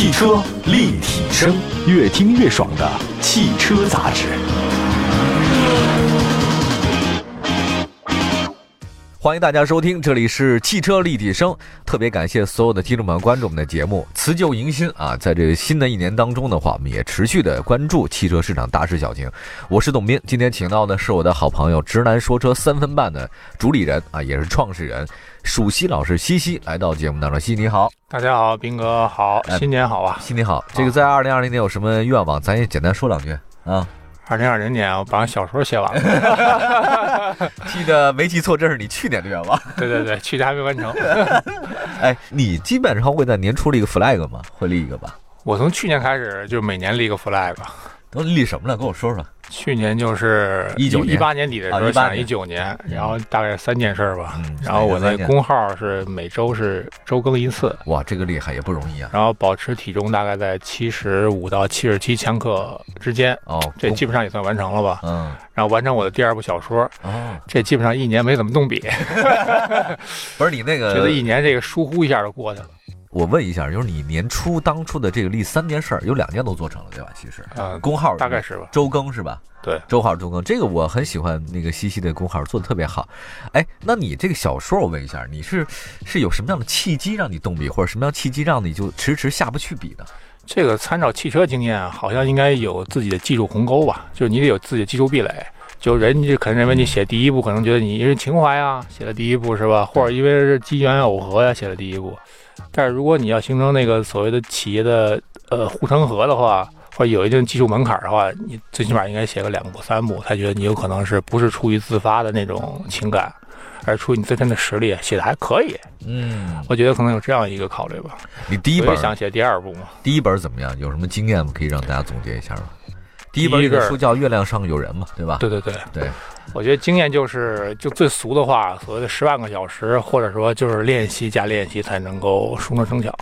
汽车立体声，越听越爽的汽车杂志。欢迎大家收听，这里是汽车立体声。特别感谢所有的听众们关注我们的节目，辞旧迎新啊！在这个新的一年当中的话，我们也持续的关注汽车市场大事小情。我是董斌，今天请到的是我的好朋友直男说车三分半的主理人啊，也是创始人蜀西老师西西来到节目当中。西西你好，大家好，斌哥好，新年好啊！新年好。这个在二零二零年有什么愿望？咱也简单说两句啊。二零二零年，我把小说写完了。记得没记错，这是你去年的愿望。对对对，去年还没完成。哎，你基本上会在年初立一个 flag 吗？会立一个吧？我从去年开始就每年立个 flag。都立什么了？跟我说说。去年就是一九一八年底的时候想一九年，然后大概三件事吧。然后我那工号是每周是周更一次。哇，这个厉害也不容易啊。然后保持体重大概在七十五到七十七千克之间。哦，这基本上也算完成了吧？嗯。然后完成我的第二部小说。哦。这基本上一年没怎么动笔。不是你那个，觉得一年这个疏忽一下就过去了。我问一下，就是你年初当初的这个立三件事儿，有两件都做成了，对吧？其实，呃，工号大概是吧，周更是吧？对，周号周更，这个我很喜欢那个西西的工号做的特别好。哎，那你这个小说，我问一下，你是是有什么样的契机让你动笔，或者什么样契机让你就迟迟下不去笔呢？这个参照汽车经验，好像应该有自己的技术鸿沟吧？就是你得有自己的技术壁垒。就人家可能认为你写第一部，可能觉得你因为情怀啊，写了第一部是吧？或者因为是机缘偶合呀，写了第一部。但是如果你要形成那个所谓的企业的呃护城河的话，或者有一定技术门槛的话，你最起码应该写个两步三步，才觉得你有可能是不是出于自发的那种情感，而出于你自身的实力写的还可以。嗯，我觉得可能有这样一个考虑吧。你第一本想写第二部吗？第一本怎么样？有什么经验吗？可以让大家总结一下吗？第一本书叫《月亮上有人》嘛，对吧？对对对对。我觉得经验就是，就最俗的话，所谓的十万个小时，或者说就是练习加练习才能够熟能生巧。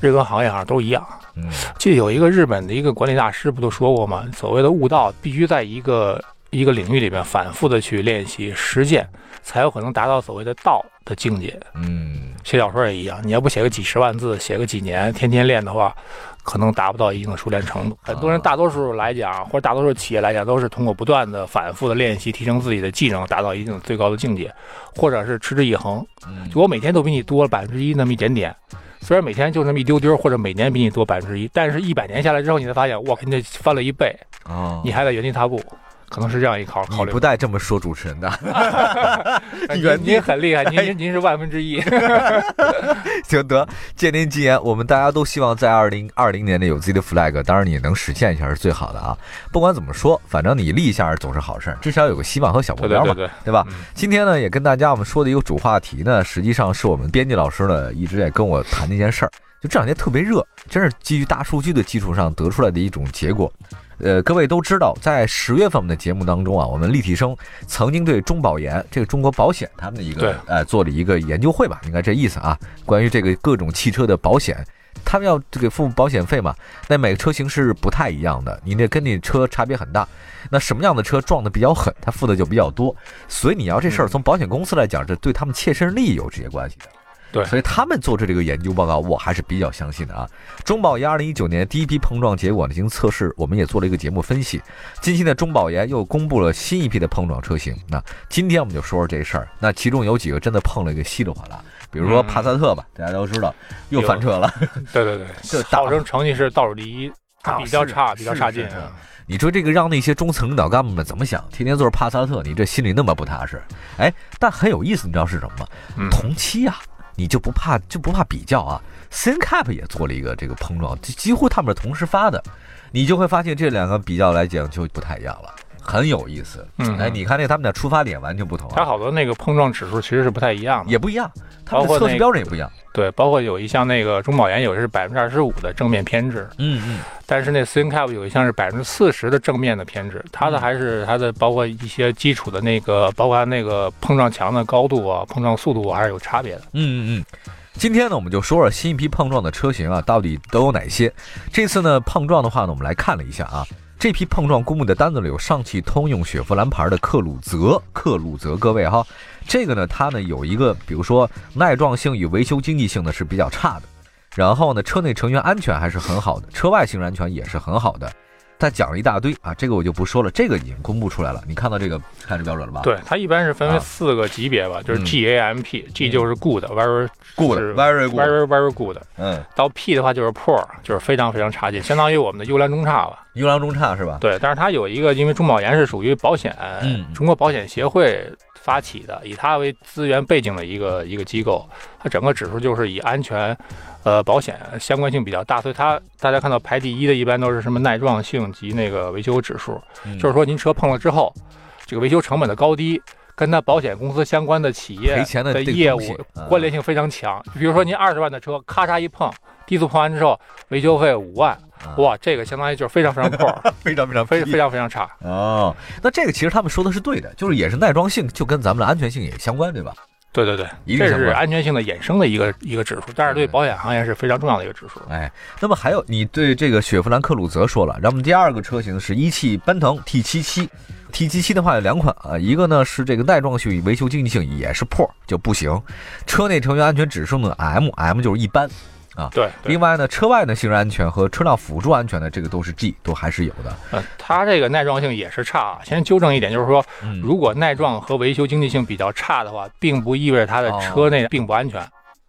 任何行业好像都一样。嗯，记得有一个日本的一个管理大师不都说过吗？所谓的悟道，必须在一个一个领域里面反复的去练习实践，才有可能达到所谓的道的境界。嗯，写小说也一样，你要不写个几十万字，写个几年，天天练的话。可能达不到一定的熟练程度。很多人，大多数来讲，或者大多数企业来讲，都是通过不断的、反复的练习，提升自己的技能，达到一定最高的境界，或者是持之以恒。就我每天都比你多了百分之一那么一点点，虽然每天就那么一丢丢，或者每年比你多百分之一，但是一百年下来之后，你才发现，哇，肯定翻了一倍啊！你还在原地踏步。可能是这样一考考虑，不带这么说主持人的。您您很厉害，您您是万分之一。行得，借您吉言，我们大家都希望在二零二零年内有自己的 flag，当然你能实现一下是最好的啊。不管怎么说，反正你立一下总是好事，至少有个希望和小目标嘛，对吧？今天呢，也跟大家我们说的一个主话题呢，实际上是我们编辑老师呢一直在跟我谈的一件事儿，就这两天特别热，真是基于大数据的基础上得出来的一种结果。呃，各位都知道，在十月份我们的节目当中啊，我们立体声曾经对中保研这个中国保险他们的一个呃做了一个研究会吧，应该这意思啊。关于这个各种汽车的保险，他们要这个付保险费嘛？那每个车型是不太一样的，你那跟你车差别很大。那什么样的车撞的比较狠，他付的就比较多。所以你要这事儿从保险公司来讲，这对他们切身利益有直接关系的。对，所以他们做出这个研究报告，我还是比较相信的啊。中保研二零一九年第一批碰撞结果呢，进行测试，我们也做了一个节目分析。近期呢，中保研又公布了新一批的碰撞车型。那今天我们就说说这事儿。那其中有几个真的碰了一个稀里哗啦，比如说帕萨特吧，大家都知道又翻车了。对对对，这号称成绩是倒数第一，比较差，比较差劲。你说这个让那些中层领导干部们怎么想？天天坐着帕萨特，你这心里那么不踏实？哎，但很有意思，你知道是什么吗？同期啊。你就不怕就不怕比较啊？CNCAP 也做了一个这个碰撞，几乎他们是同时发的，你就会发现这两个比较来讲就不太一样了。很有意思，嗯，哎，你看那他们的出发点完全不同，它好多那个碰撞指数其实是不太一样的，也不一样，它的测试标准也不一样，对，包括有一项那个中保研有的是百分之二十五的正面偏置，嗯嗯，但是那 CNCAP 有一项是百分之四十的正面的偏置，它的还是它的包括一些基础的那个，包括那个碰撞墙的高度啊，碰撞速度还是有差别的，嗯嗯嗯。今天呢，我们就说说新一批碰撞的车型啊，到底都有哪些？这次呢，碰撞的话呢，我们来看了一下啊。这批碰撞公布的单子里有上汽通用雪佛兰牌的克鲁泽，克鲁泽，各位哈，这个呢，它呢有一个，比如说耐撞性与维修经济性呢是比较差的。然后呢，车内成员安全还是很好的，车外行人安全也是很好的。他讲了一大堆啊，这个我就不说了，这个已经公布出来了。你看到这个看这标准了吧？对，它一般是分为四个级别吧，就是 G A M P，G 就是 good，very good，very good，very very good。嗯，到 P 的话就是 poor，就是非常非常差劲，相当于我们的优良中差吧。优良中差是吧？对，但是它有一个，因为中保研是属于保险，中国保险协会发起的，以它为资源背景的一个一个机构，它整个指数就是以安全。呃，保险相关性比较大，所以它大家看到排第一的，一般都是什么耐撞性及那个维修指数，就是说您车碰了之后，这个维修成本的高低，跟它保险公司相关的企业的业务关联性非常强。比如说您二十万的车，咔嚓一碰，低速碰完之后，维修费五万，哇，这个相当于就是非常非常破，非常非常非非常非常差。哦，那这个其实他们说的是对的，就是也是耐装性，就跟咱们的安全性也相关，对吧？对对对，这是安全性的衍生的一个一个指数，但是对保险行业是非常重要的一个指数。哎，那么还有你对这个雪佛兰克鲁泽说了，然后我们第二个车型是一汽奔腾 T 七七，T 七七的话有两款啊，一个呢是这个耐撞性与维修经济性也是破就不行，车内成员安全指数呢 M，M 就是一般。啊，对。另外呢，车外的行人安全和车辆辅助安全的这个都是 G，都还是有的。呃，它这个耐撞性也是差。先纠正一点，就是说，如果耐撞和维修经济性比较差的话，并不意味着它的车内并不安全，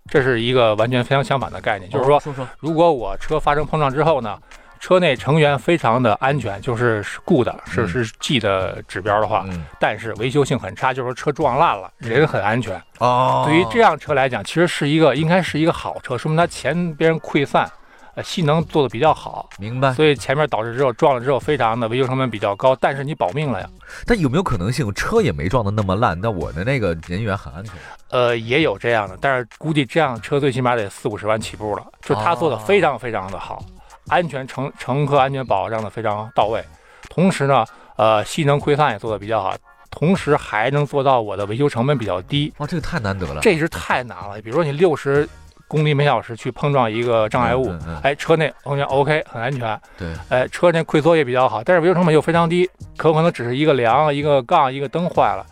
这是一个完全非常相反的概念。就是说，如果我车发生碰撞之后呢？车内成员非常的安全，就是是 good，是是 G 的指标的话，但是维修性很差，就是说车撞烂了，人很安全。哦，对于这辆车来讲，其实是一个应该是一个好车，说明它前边溃散，呃，性能做的比较好。明白。所以前面导致之后撞了之后，非常的维修成本比较高，但是你保命了呀。但有没有可能性车也没撞的那么烂，但我的那个人员很安全？呃，也有这样的，但是估计这样车最起码得四五十万起步了，就他做的非常非常的好。安全乘乘客安全保障的非常到位，同时呢，呃，性能溃散也做的比较好，同时还能做到我的维修成本比较低。哇，这个太难得了，这是太难了。比如说你六十公里每小时去碰撞一个障碍物，哎，车内完全 OK，很安全。对，哎，车内溃缩也比较好，但是维修成本又非常低，可可能只是一个梁、一个杠、一个灯坏了。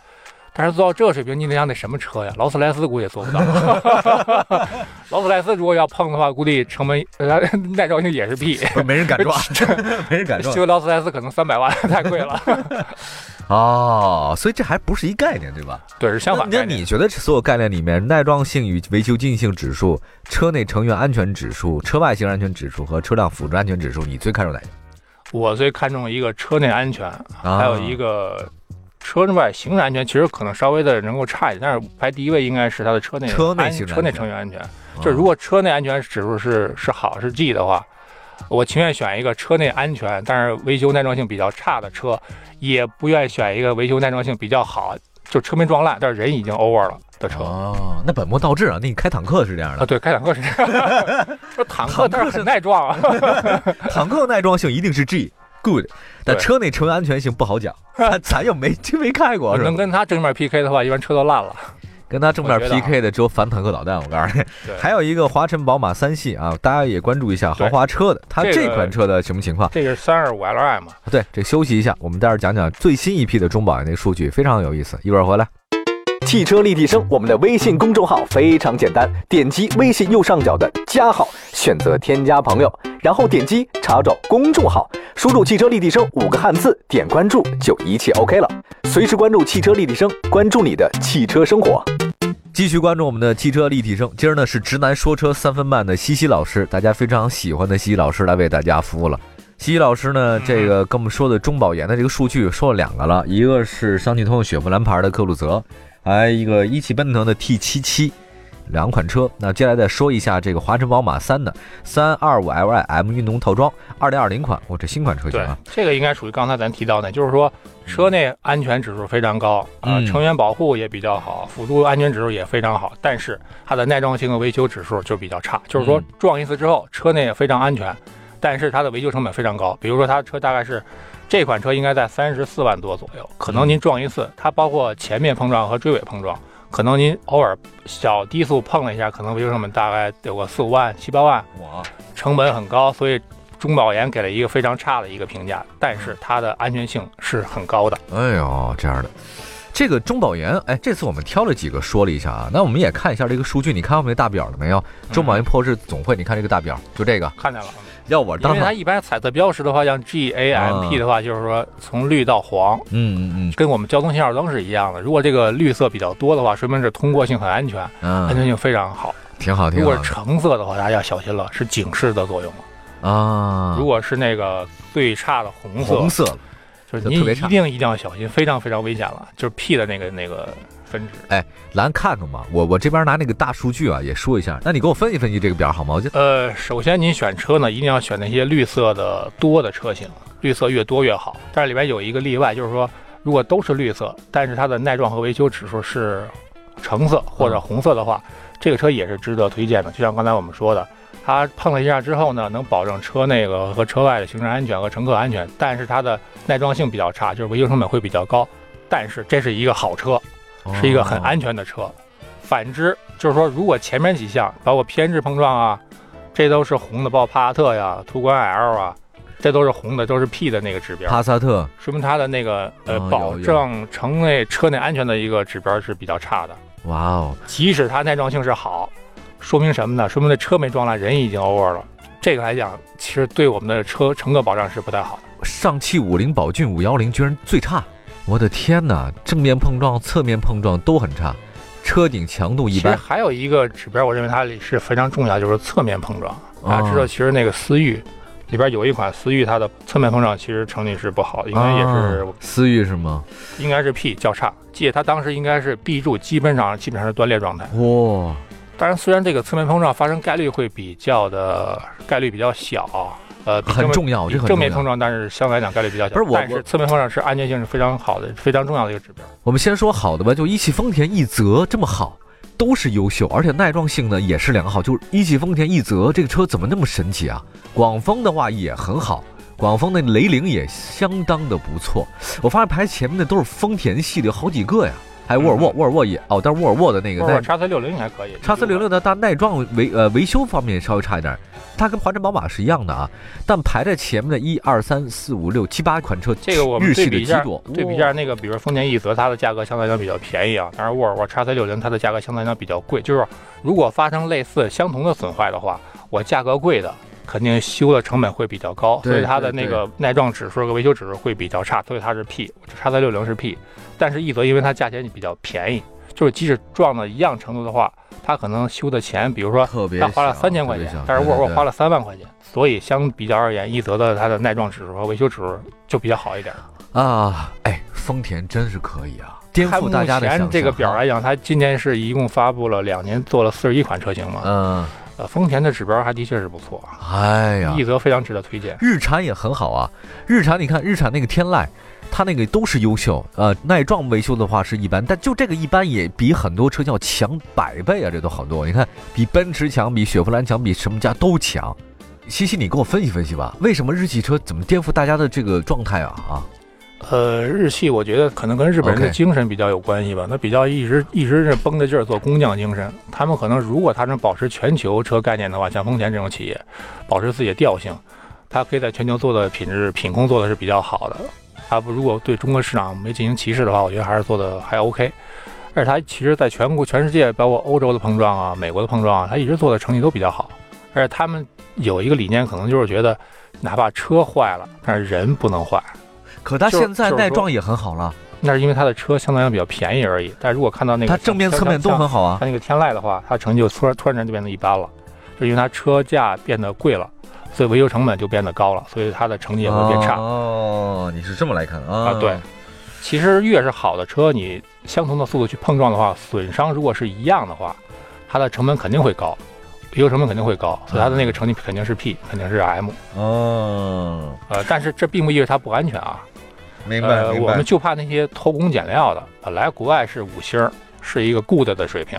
但是做到这个水平，你得想得什么车呀？劳斯莱斯估计也做不到。劳斯莱斯如果要碰的话，估计成本 耐撞性也是屁，没人敢撞，没人敢撞。修劳斯莱斯可能三百万，太贵了。哦，所以这还不是一概念，对吧？对，是相反。那你觉得所有概念里面，耐撞性与维修经济性指数、车内成员安全指数、车外行人安全指数和车辆辅助安全指数，你最看重哪个？我最看重一个车内安全，还有一个。车之外行人安全其实可能稍微的能够差一点，但是排第一位应该是它的车内车内车内成员安全。就如果车内安全指数是是好是 G 的话，我情愿选一个车内安全但是维修耐撞性比较差的车，也不愿意选一个维修耐撞性比较好就车没撞烂但是人已经 over 了的车。哦，那本末倒置啊！那你开坦克是这样的啊？对，开坦克是这样。说坦克但是很耐撞啊，坦克耐撞性一定是 G。good，但车内成员安全性不好讲，咱又没真没开过。能跟他正面 PK 的话，一般车都烂了。跟他正面 PK 的只有反坦克导弹。我告诉你，还有一个华晨宝马三系啊，大家也关注一下豪华车的，它这款车的什么情况？这是三二五 Li 嘛？对，这休息一下，我们待会儿讲讲最新一批的中保研那个数据，非常有意思。一会儿回来。汽车立体声，我们的微信公众号非常简单，点击微信右上角的加号，选择添加朋友，然后点击查找公众号，输入“汽车立体声”五个汉字，点关注就一切 OK 了。随时关注汽车立体声，关注你的汽车生活。继续关注我们的汽车立体声，今儿呢是直男说车三分半的西西老师，大家非常喜欢的西西老师来为大家服务了。西西老师呢，这个跟我们说的中保研的这个数据说了两个了，一个是上汽通用雪佛兰牌的克鲁泽。还一个一汽奔腾的 T77，两款车。那接下来再说一下这个华晨宝马三的三二五 Li-M 运动套装，二零二零款，我这新款车型啊。这个应该属于刚才咱提到的，就是说车内安全指数非常高啊，成员保护也比较好，辅助安全指数也非常好，但是它的耐撞性和维修指数就比较差。就是说撞一次之后，车内也非常安全，但是它的维修成本非常高。比如说它车大概是。这款车应该在三十四万多左右，可能您撞一次，它包括前面碰撞和追尾碰撞，可能您偶尔小低速碰了一下，可能维修成本大概有个四五万、七八万，哇，成本很高，所以中保研给了一个非常差的一个评价，但是它的安全性是很高的。哎呦，这样的，这个中保研，哎，这次我们挑了几个说了一下啊，那我们也看一下这个数据，你看后面大表了没有？中保研破士总会，你看这个大表，就这个，看见了。要我当，因为它一般彩色标识的话，像 G A M P 的话，就是说从绿到黄，嗯嗯嗯，跟我们交通信号灯是一样的。如果这个绿色比较多的话，说明是通过性很安全，安全性非常好，挺好。挺好。如果是橙色的话，大家要小心了，是警示的作用了啊。如果是那个最差的红色，红色就是您一定一定要小心，非常非常危险了，就是 P 的那个那个。分值哎，咱看看嘛，我我这边拿那个大数据啊，也说一下。那你给我分析分析这个表好吗？我就呃，首先您选车呢，一定要选那些绿色的多的车型，绿色越多越好。但是里边有一个例外，就是说如果都是绿色，但是它的耐撞和维修指数是橙色或者红色的话，这个车也是值得推荐的。就像刚才我们说的，它碰了一下之后呢，能保证车内个和车外的行车安全和乘客安全，但是它的耐撞性比较差，就是维修成本会比较高。但是这是一个好车。是一个很安全的车，反之就是说，如果前面几项包括偏置碰撞啊，这都是红的，包括帕萨特呀、途观 L 啊，这都是红的，都是 P 的那个指标。帕萨特说明它的那个呃保证城内车内安全的一个指标是比较差的。哇哦，即使它耐撞性是好，说明什么呢？说明那车没撞烂，人已经 over 了。这个来讲，其实对我们的车乘客保障是不太好的。上汽五菱宝骏五幺零居然最差。我的天哪！正面碰撞、侧面碰撞都很差，车顶强度一般。其实还有一个指标，我认为它是非常重要，就是侧面碰撞。大家知道，其实那个思域里边有一款思域，它的侧面碰撞其实成绩是不好，应该也是思域是吗？应该是 P 较差，记得它当时应该是 B 柱，基本上基本上是断裂状态。哇！当然，虽然这个侧面碰撞发生概率会比较的概率比较小。呃，很重要，这正面碰撞，但是相对来讲概率比较小。不是我，但是侧面碰撞是安全性是非常好的，非常重要的一个指标。我们先说好的吧，就一汽丰田奕泽这么好，都是优秀，而且耐撞性呢也是良好。就是一汽丰田奕泽这个车怎么那么神奇啊？广丰的话也很好，广丰的雷凌也相当的不错。我发现排前面的都是丰田系的有好几个呀。还有沃尔沃，沃尔沃也哦，但是沃尔沃的那个叉 C 六零还可以，叉 C 六六的它耐撞维呃维修方面稍微差一点，它跟华晨宝马是一样的啊。但排在前面的一二三四五六七八款车，这个我们对比一下，对比一下那个，比如丰田奕泽，它的价格相对来讲比较便宜啊。但是沃尔沃叉 C 六零它的价格相对来讲比较贵，就是如果发生类似相同的损坏的话，我价格贵的肯定修的成本会比较高，所以它的那个耐撞指数和维修指数会比较差，所以它是 P，叉 C 六零是 P。但是奕泽因为它价钱比较便宜，就是即使撞到一样程度的话，它可能修的钱，比如说它花了三千块钱，但是沃尔沃花了三万块钱，所以相比较而言，奕泽的它的耐撞指数和维修指数就比较好一点啊。哎，丰田真是可以啊，颠覆大家的想象。这个表来讲，它今年是一共发布了两年，做了四十一款车型嘛。嗯，呃，丰田的指标还的确是不错。哎呀，一泽非常值得推荐。日产也很好啊，日产你看，日产那个天籁。它那个都是优秀，呃，耐撞维修的话是一般，但就这个一般也比很多车要强百倍啊，这都好多。你看，比奔驰强，比雪佛兰强，比什么家都强。西西，你给我分析分析吧，为什么日系车怎么颠覆大家的这个状态啊？啊，呃，日系我觉得可能跟日本人的精神比较有关系吧，他比较一直一直是绷着劲儿做工匠精神。他们可能如果他能保持全球车概念的话，像丰田这种企业，保持自己的调性，它可以在全球做的品质品控做的是比较好的。他不如果对中国市场没进行歧视的话，我觉得还是做的还 OK。而且他其实在全国全世界，包括欧洲的碰撞啊、美国的碰撞啊，他一直做的成绩都比较好。而且他们有一个理念，可能就是觉得，哪怕车坏了，但是人不能坏。可它现在耐撞也很好了，那是因为它的车相对来讲比较便宜而已。但如果看到那个，它正面侧面都很好啊。它那个天籁的话，它成绩就突然突然间就变得一般了，就因为它车价变得贵了。所以维修成本就变得高了，所以它的成绩也会变差。哦，你是这么来看啊？啊，对。其实越是好的车，你相同的速度去碰撞的话，损伤如果是一样的话，它的成本肯定会高，维修成本肯定会高，所以它的那个成绩肯定是 P，肯定是 M。哦。呃，但是这并不意味着它不安全啊。明白，明白。我们就怕那些偷工减料的，本来国外是五星，是一个 good 的水平，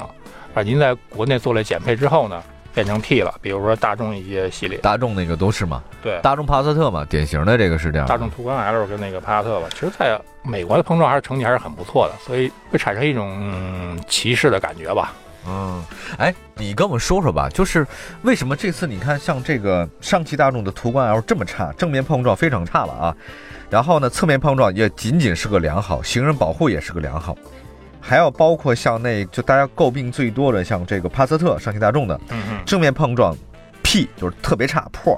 而您在国内做了减配之后呢？变成 T 了，比如说大众一些系列，大众那个都是嘛，对，大众帕萨特嘛，典型的这个是这样。大众途观 L 跟那个帕萨特吧，其实在美国的碰撞还是成绩还是很不错的，所以会产生一种歧视的感觉吧。嗯，哎，你跟我们说说吧，就是为什么这次你看像这个上汽大众的途观 L 这么差，正面碰撞非常差了啊，然后呢，侧面碰撞也仅仅是个良好，行人保护也是个良好，还要包括像那就大家诟病最多的像这个帕萨特上汽大众的嗯嗯，正面碰撞 P 就是特别差破，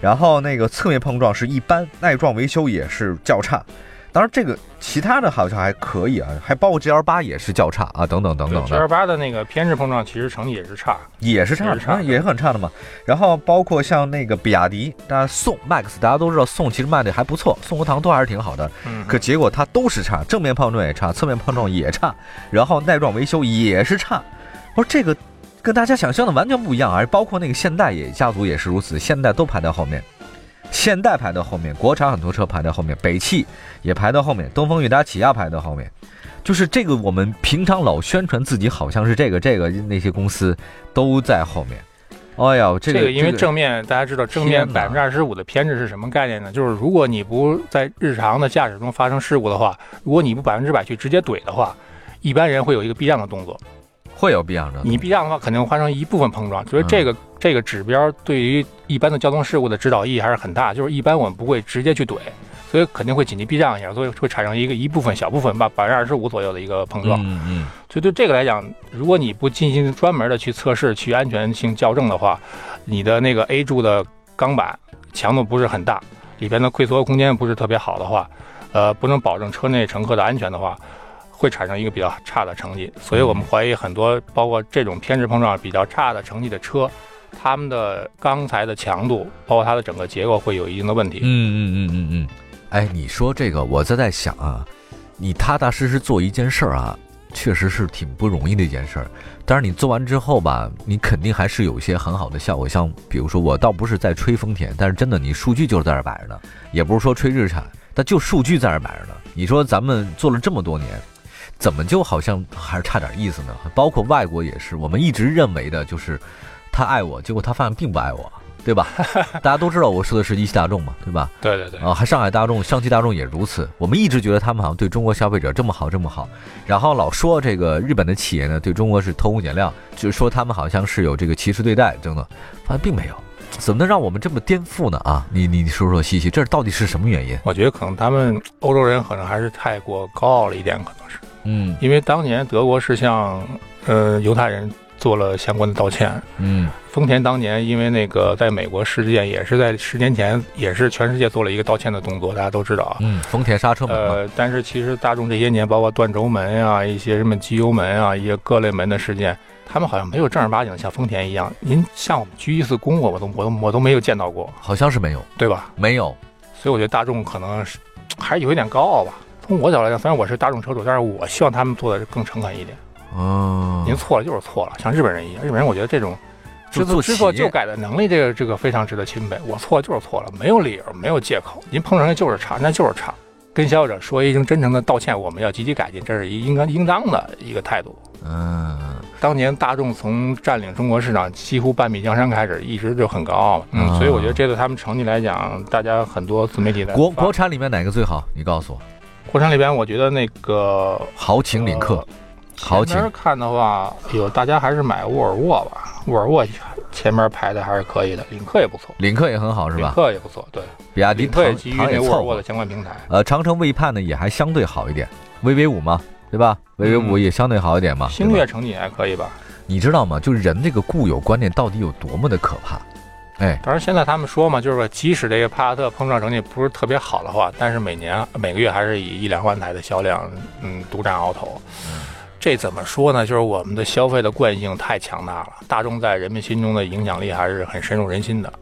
然后那个侧面碰撞是一般，耐撞维修也是较差。当然，这个其他的好像还可以啊，还包括 GL 八也是较差啊，等等等等的 G 的二，八的那个偏置碰撞其实成绩也是差，也是差，也是差的也是很差的嘛。然后包括像那个比亚迪，大家宋 MAX，大家都知道宋其实卖的还不错，宋和唐都还是挺好的，嗯，可结果它都是差，正面碰撞也差，侧面碰撞也差，然后耐撞维修也是差。我说这个跟大家想象的完全不一样啊！包括那个现代也家族也是如此，现代都排在后面，现代排到后面，国产很多车排在后面，北汽也排到后面，东风悦达起亚排到后面。就是这个，我们平常老宣传自己好像是这个这个，那些公司都在后面。哎呀，这个这个因为这个正面大家知道正面百分之二十五的偏置是什么概念呢？就是如果你不在日常的驾驶中发生事故的话，如果你不百分之百去直接怼的话，一般人会有一个避让的动作。会有避让的。你避让的话，肯定会发生一部分碰撞。所以这个、嗯这个指标对于一般的交通事故的指导意义还是很大。就是一般我们不会直接去怼，所以肯定会紧急避让一下，所以会产生一个一部分小部分吧百分之二十五左右的一个碰撞。嗯嗯所以对这个来讲，如果你不进行专门的去测试、去安全性校正的话，你的那个 A 柱的钢板强度不是很大，里边的溃缩空间不是特别好的话，呃，不能保证车内乘客的安全的话，会产生一个比较差的成绩。所以我们怀疑很多包括这种偏置碰撞比较差的成绩的车，它们的钢材的强度，包括它的整个结构会有一定的问题。嗯嗯嗯嗯嗯。哎，你说这个，我在在想啊，你踏踏实实做一件事儿啊，确实是挺不容易的一件事儿。但是你做完之后吧，你肯定还是有一些很好的效果。像比如说，我倒不是在吹丰田，但是真的，你数据就是在这儿摆着呢，也不是说吹日产，但就数据在这儿摆着呢。你说咱们做了这么多年，怎么就好像还是差点意思呢？包括外国也是，我们一直认为的就是他爱我，结果他发现并不爱我。对吧？大家都知道我说的是一汽大众嘛，对吧？对对对，啊，还上海大众、上汽大众也如此。我们一直觉得他们好像对中国消费者这么好，这么好，然后老说这个日本的企业呢对中国是偷工减料，就是说他们好像是有这个歧视对待等等，发现并没有。怎么能让我们这么颠覆呢？啊，你你说说西西，这到底是什么原因？我觉得可能他们欧洲人可能还是太过高傲了一点，可能是。嗯因为当年德国是向呃犹太人做了相关的道歉，嗯丰田当年因为那个在美国事件也是在十年前也是全世界做了一个道歉的动作，大家都知道啊。嗯，丰田刹车门，呃，但是其实大众这些年，包括断轴门啊，一些什么机油门啊，一些各类门的事件，他们好像没有正儿八经像丰田一样，您向我们鞠一次躬，我都我都我都没有见到过，好像是没有，对吧？没有。所以我觉得大众可能是还是有一点高傲吧。从我角度来讲，虽然我是大众车主，但是我希望他们做的更诚恳一点。哦，您错了就是错了，像日本人一样。日本人我觉得这种知错知错就改的能力，这个这个非常值得钦佩。我错了就是错了，没有理由，没有借口。您碰上人就是差，那就是差。跟消费者说一声真诚的道歉，我们要积极改进，这是一应该应当的一个态度。嗯当年大众从占领中国市场几乎半壁江山开始，一直就很高傲嘛。嗯，啊所以我觉得这对他们成绩来讲，大家很多自媒体的国国产里面哪个最好？你告诉我。国产里边，我觉得那个豪情领克，豪情前面看的话，有大家还是买沃尔沃吧，沃尔沃前面排的还是可以的，领克也不错，领克也很好是吧领吧？克也不错，对，比亚迪唐基于唐也沃尔沃的。相关平台。呃，长城魏盼呢也还相对好一点，VV 五嘛，对吧？VV 五嗯也相对好一点嘛。星越成绩也还可以吧？你知道吗？就人这个固有观念到底有多么的可怕？哎，当然，现在他们说嘛，就是说，即使这个帕萨特碰撞成绩不是特别好的话，但是每年每个月还是以一两万台的销量，嗯，独占鳌头。这怎么说呢？就是我们的消费的惯性太强大了，大众在人们心中的影响力还是很深入人心的。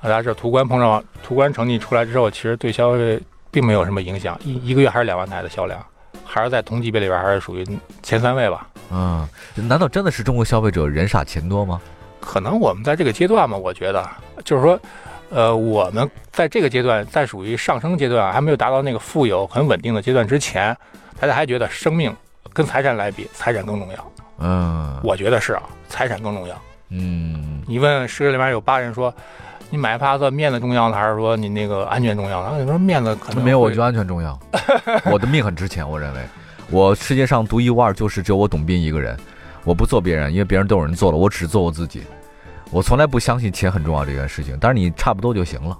大家知道，途观碰撞，途观成绩出来之后，其实对消费并没有什么影响，一一个月还是两万台的销量，还是在同级别里边还是属于前三位吧。嗯，难道真的是中国消费者人傻钱多吗？可能我们在这个阶段嘛，我觉得就是说，呃，我们在这个阶段，在属于上升阶段，还没有达到那个富有很稳定的阶段之前，大家还觉得生命跟财产来比，财产更重要。嗯，我觉得是啊，财产更重要。嗯，你问十个里面有八人说，你买帕萨特面子重要呢，还是说你那个安全重要呢？你说面子可能没有，我会觉得安全重要。我的命很值钱，我认为，我世界上独一无二，就是只有我董斌一个人。我不做别人，因为别人都有人做了，我只做我自己。我从来不相信钱很重要这件事情，但是你差不多就行了。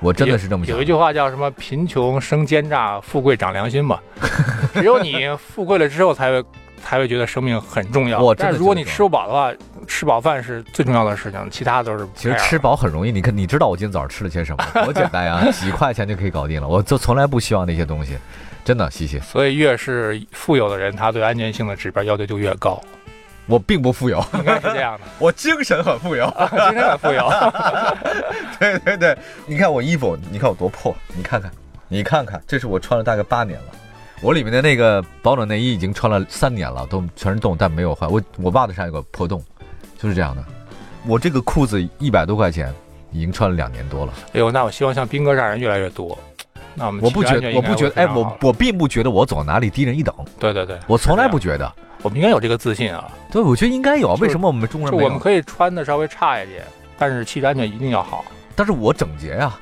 我真的是这么想。有一句话叫什么？贫穷生奸诈，富贵长良心嘛。只有你富贵了之后，才会才会觉得生命很重要。但是如果你吃不饱的话，吃饱饭是最重要的事情，其他都是。其实吃饱很容易，你看，你知道我今天早上吃了些什么？多简单呀，几块钱就可以搞定了。我就从来不希望那些东西，真的，西西。所以越是富有的人，他对安全性的指标要求就越高。我并不富有，应该是这样的。我精神很富有，精神很富有。对对对，你看我衣服，你看我多破，你看看，你看看，这是我穿了大概八年了。我里面的那个保暖内衣已经穿了三年了，都全是洞，但没有坏。我我袜子上有个破洞，就是这样的。我这个裤子一百多块钱，已经穿了两年多了。哎呦，那我希望像斌哥这样人越来越多。那我们我不觉得，我不觉得，哎，我我并不觉得我走哪里低人一等。对对对，我从来不觉得。我们应该有这个自信啊！对，我觉得应该有。为什么我们中国人？我们可以穿的稍微差一点，但是气质安全一定要好。但是我整洁呀，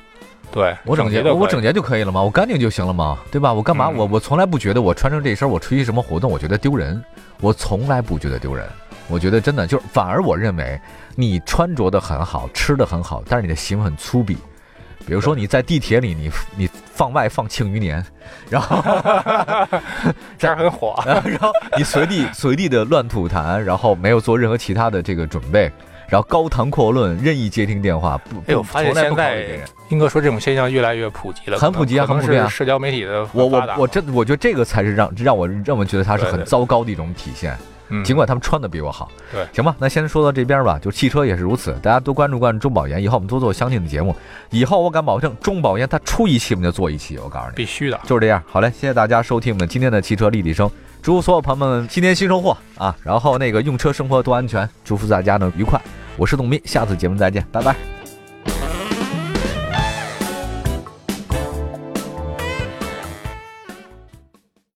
对我整洁，我整洁就可以了吗？我干净就行了吗？对吧？我干嘛？我我从来不觉得我穿成这身，我出席什么活动，我觉得丢人。我从来不觉得丢人。我觉得真的就是，反而我认为你穿着的很好，吃的很好，但是你的行为很粗鄙。比如说你在地铁里，你你放外放庆余年，然后 这样很火，然后你随地随地的乱吐痰，然后没有做任何其他的这个准备，然后高谈阔论，任意接听电话，不，哎，我发现现在英哥说这种现象越来越普及了，很普及啊，很普遍。社交媒体的我我我真我觉得这个才是让让我让我觉得它是很糟糕的一种体现。尽管他们穿的比我好，对，行吧，那先说到这边吧。就汽车也是如此，大家多关注关注中保研，以后我们多做相应的节目。以后我敢保证，中保研它出一期我们就做一期，我告诉你，必须的，就是这样。好嘞，谢谢大家收听我们今天的汽车立体声，祝所有朋友们新年新收获啊！然后那个用车生活多安全，祝福大家呢愉快。我是董斌，下次节目再见，拜拜。